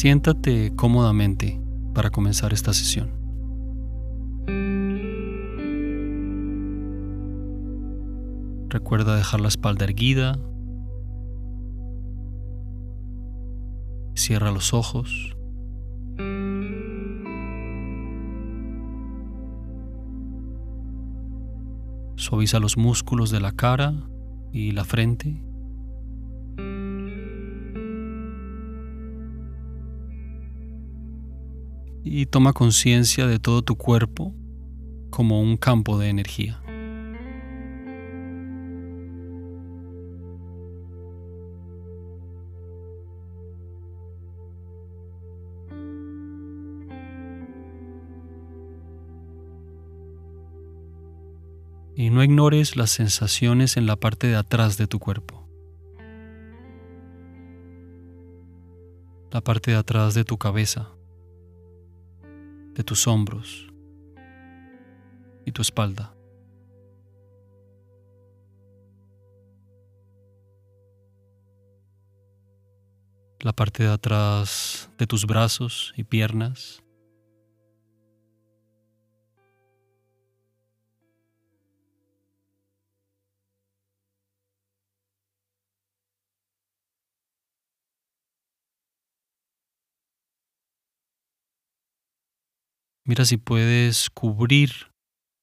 Siéntate cómodamente para comenzar esta sesión. Recuerda dejar la espalda erguida. Cierra los ojos. Suaviza los músculos de la cara y la frente. Y toma conciencia de todo tu cuerpo como un campo de energía. y no ignores las sensaciones en la parte de atrás de tu cuerpo. La parte de atrás de tu cabeza, de tus hombros y tu espalda. La parte de atrás de tus brazos y piernas. Mira si puedes cubrir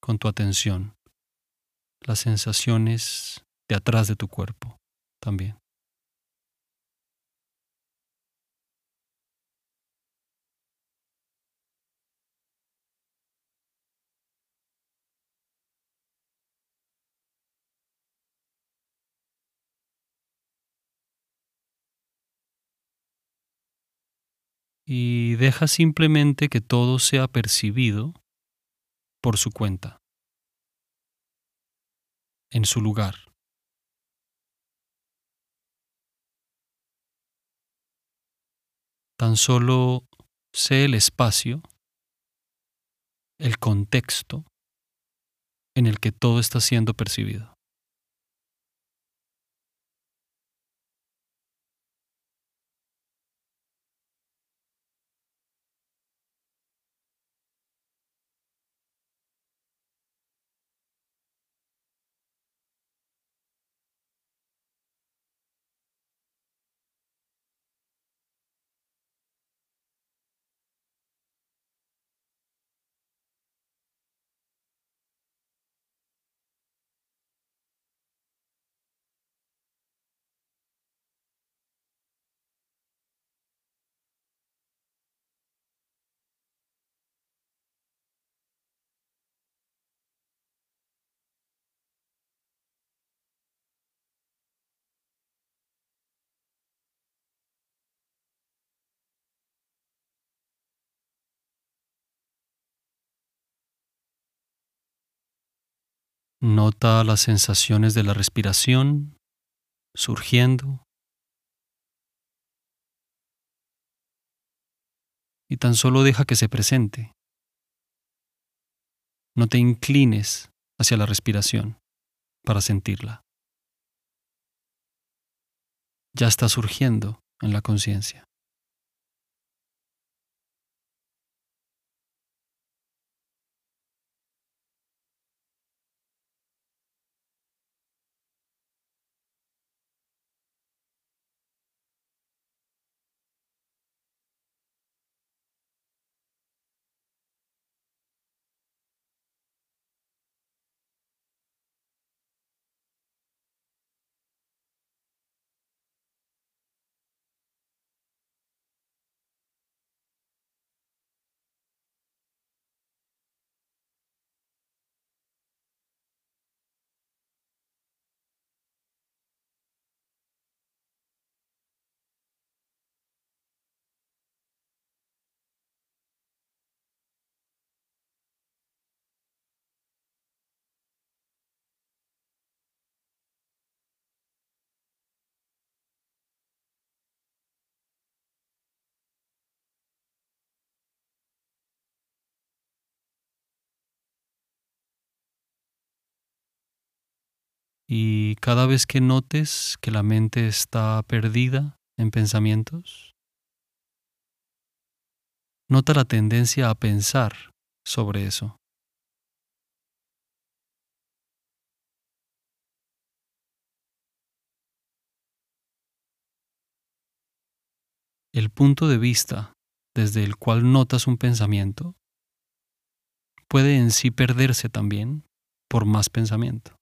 con tu atención las sensaciones de atrás de tu cuerpo también. Y deja simplemente que todo sea percibido por su cuenta, en su lugar. Tan solo sé el espacio, el contexto en el que todo está siendo percibido. Nota las sensaciones de la respiración surgiendo y tan solo deja que se presente. No te inclines hacia la respiración para sentirla. Ya está surgiendo en la conciencia. Y cada vez que notes que la mente está perdida en pensamientos, nota la tendencia a pensar sobre eso. El punto de vista desde el cual notas un pensamiento puede en sí perderse también por más pensamiento.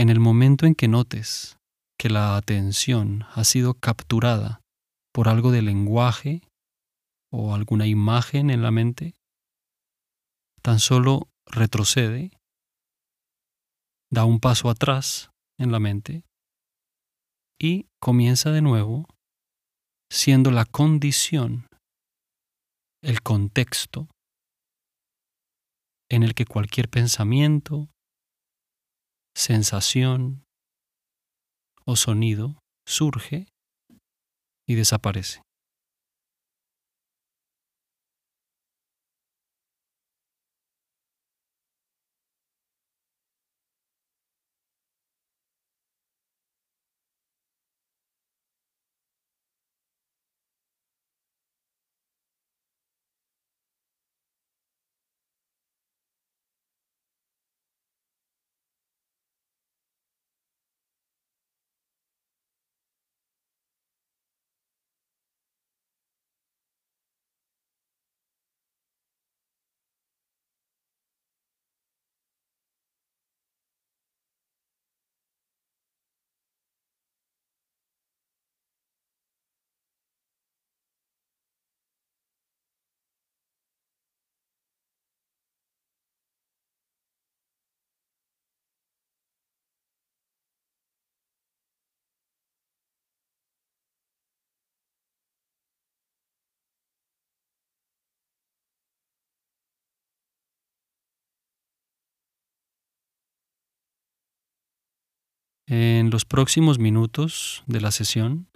En el momento en que notes que la atención ha sido capturada por algo de lenguaje o alguna imagen en la mente, tan solo retrocede, da un paso atrás en la mente y comienza de nuevo siendo la condición, el contexto en el que cualquier pensamiento, sensación o sonido surge y desaparece. En los próximos minutos de la sesión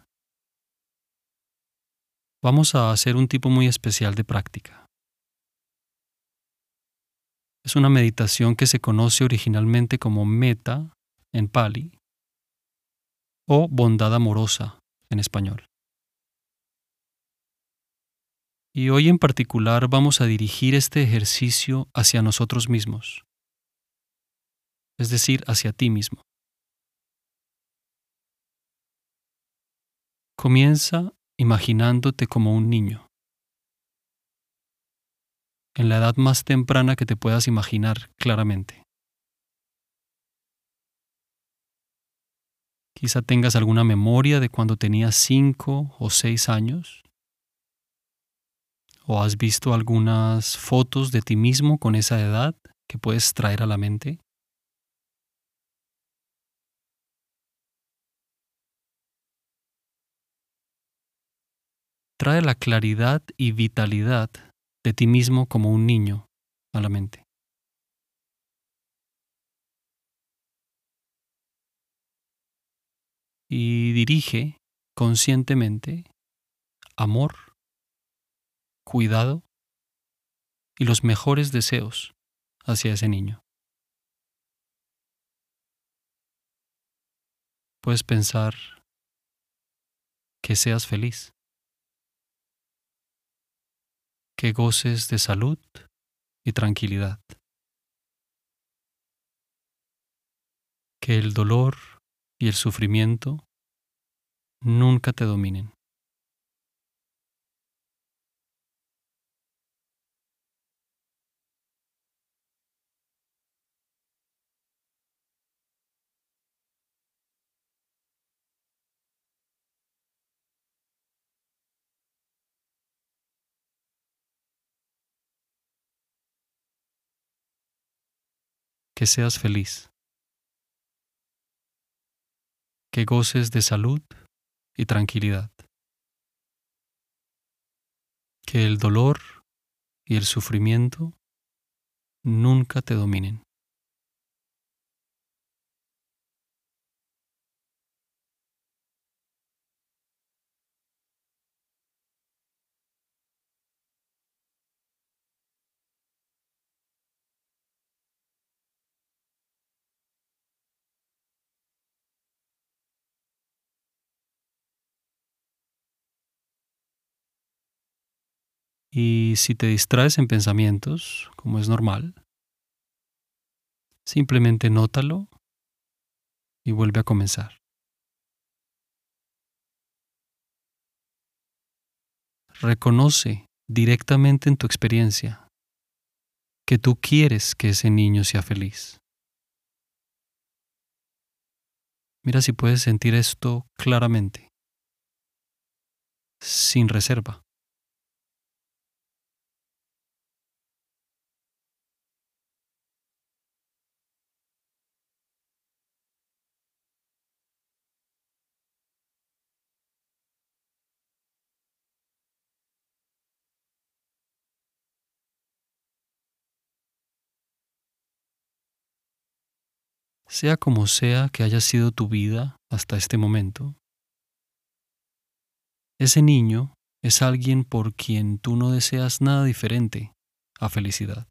vamos a hacer un tipo muy especial de práctica. Es una meditación que se conoce originalmente como meta en pali o bondad amorosa en español. Y hoy en particular vamos a dirigir este ejercicio hacia nosotros mismos, es decir, hacia ti mismo. Comienza imaginándote como un niño, en la edad más temprana que te puedas imaginar claramente. Quizá tengas alguna memoria de cuando tenías cinco o seis años, o has visto algunas fotos de ti mismo con esa edad que puedes traer a la mente. Trae la claridad y vitalidad de ti mismo como un niño a la mente. Y dirige conscientemente amor, cuidado y los mejores deseos hacia ese niño. Puedes pensar que seas feliz. Que goces de salud y tranquilidad. Que el dolor y el sufrimiento nunca te dominen. Que seas feliz. Que goces de salud y tranquilidad. Que el dolor y el sufrimiento nunca te dominen. Y si te distraes en pensamientos, como es normal, simplemente nótalo y vuelve a comenzar. Reconoce directamente en tu experiencia que tú quieres que ese niño sea feliz. Mira si puedes sentir esto claramente, sin reserva. Sea como sea que haya sido tu vida hasta este momento, ese niño es alguien por quien tú no deseas nada diferente a felicidad.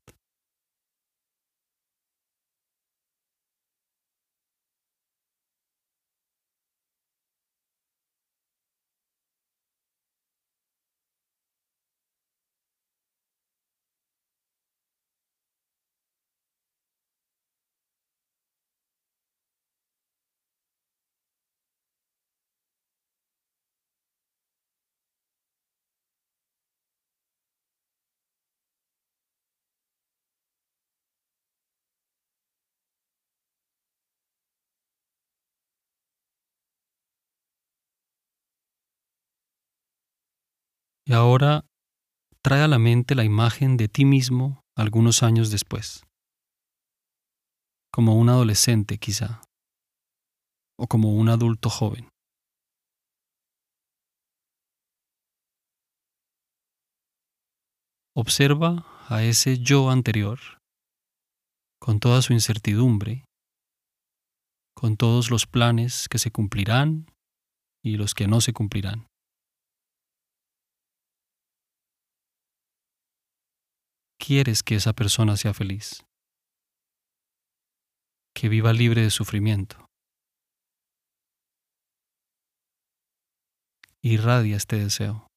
Y ahora trae a la mente la imagen de ti mismo algunos años después, como un adolescente quizá, o como un adulto joven. Observa a ese yo anterior con toda su incertidumbre, con todos los planes que se cumplirán y los que no se cumplirán. Quieres que esa persona sea feliz, que viva libre de sufrimiento. Irradia este deseo.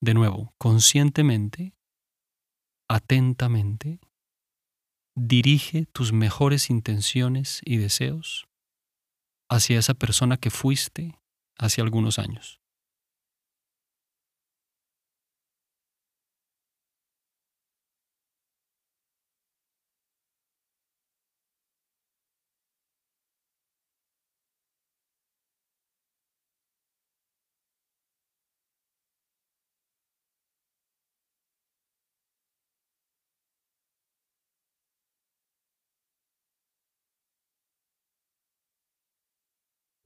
De nuevo, conscientemente, atentamente, dirige tus mejores intenciones y deseos hacia esa persona que fuiste hace algunos años.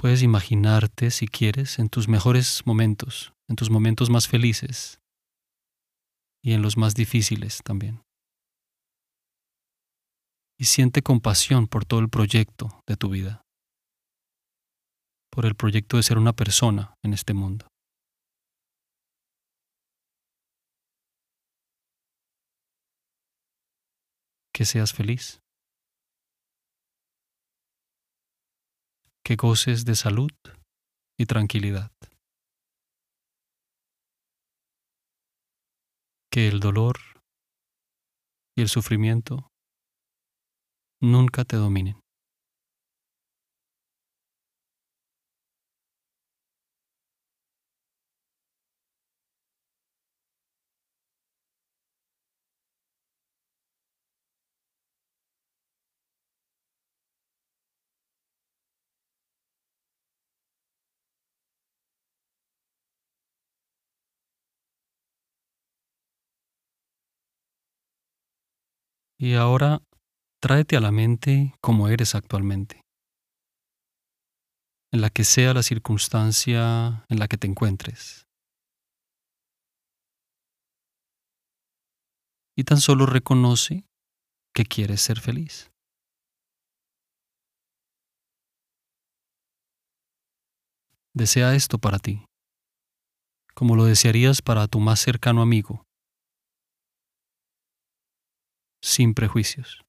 Puedes imaginarte, si quieres, en tus mejores momentos, en tus momentos más felices y en los más difíciles también. Y siente compasión por todo el proyecto de tu vida, por el proyecto de ser una persona en este mundo. Que seas feliz. Que goces de salud y tranquilidad. Que el dolor y el sufrimiento nunca te dominen. Y ahora tráete a la mente como eres actualmente, en la que sea la circunstancia en la que te encuentres. Y tan solo reconoce que quieres ser feliz. Desea esto para ti, como lo desearías para tu más cercano amigo sin prejuicios.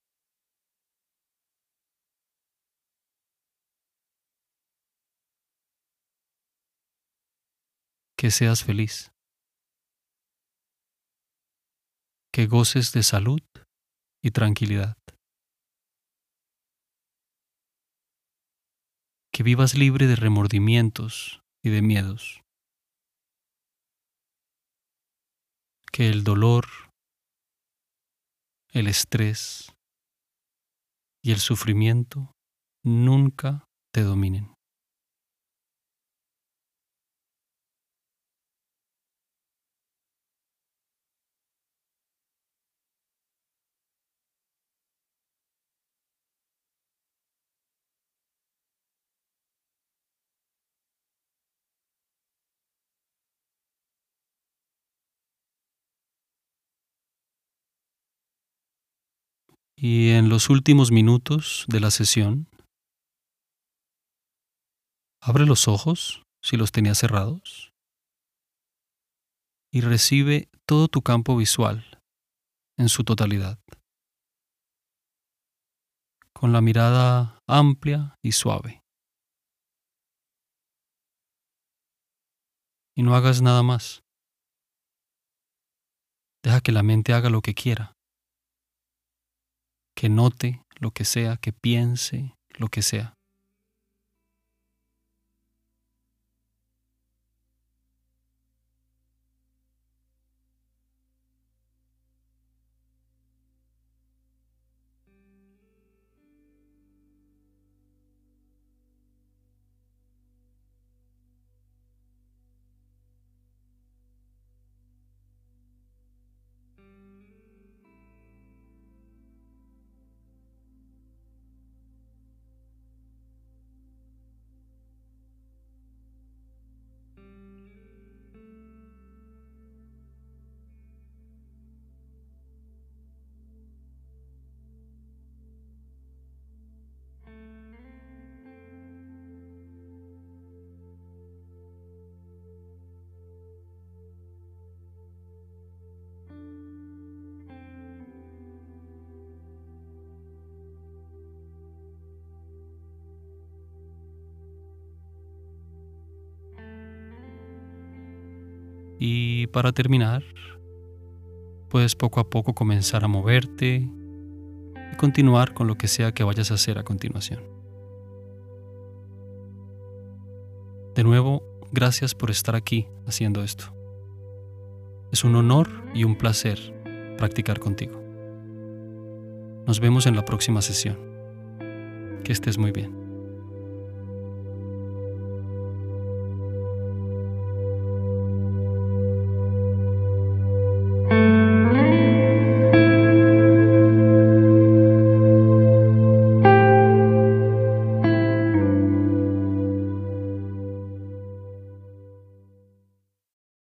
Que seas feliz. Que goces de salud y tranquilidad. Que vivas libre de remordimientos y de miedos. Que el dolor el estrés y el sufrimiento nunca te dominen. Y en los últimos minutos de la sesión, abre los ojos si los tenías cerrados y recibe todo tu campo visual en su totalidad, con la mirada amplia y suave. Y no hagas nada más. Deja que la mente haga lo que quiera que note lo que sea, que piense lo que sea. Y para terminar, puedes poco a poco comenzar a moverte y continuar con lo que sea que vayas a hacer a continuación. De nuevo, gracias por estar aquí haciendo esto. Es un honor y un placer practicar contigo. Nos vemos en la próxima sesión. Que estés muy bien.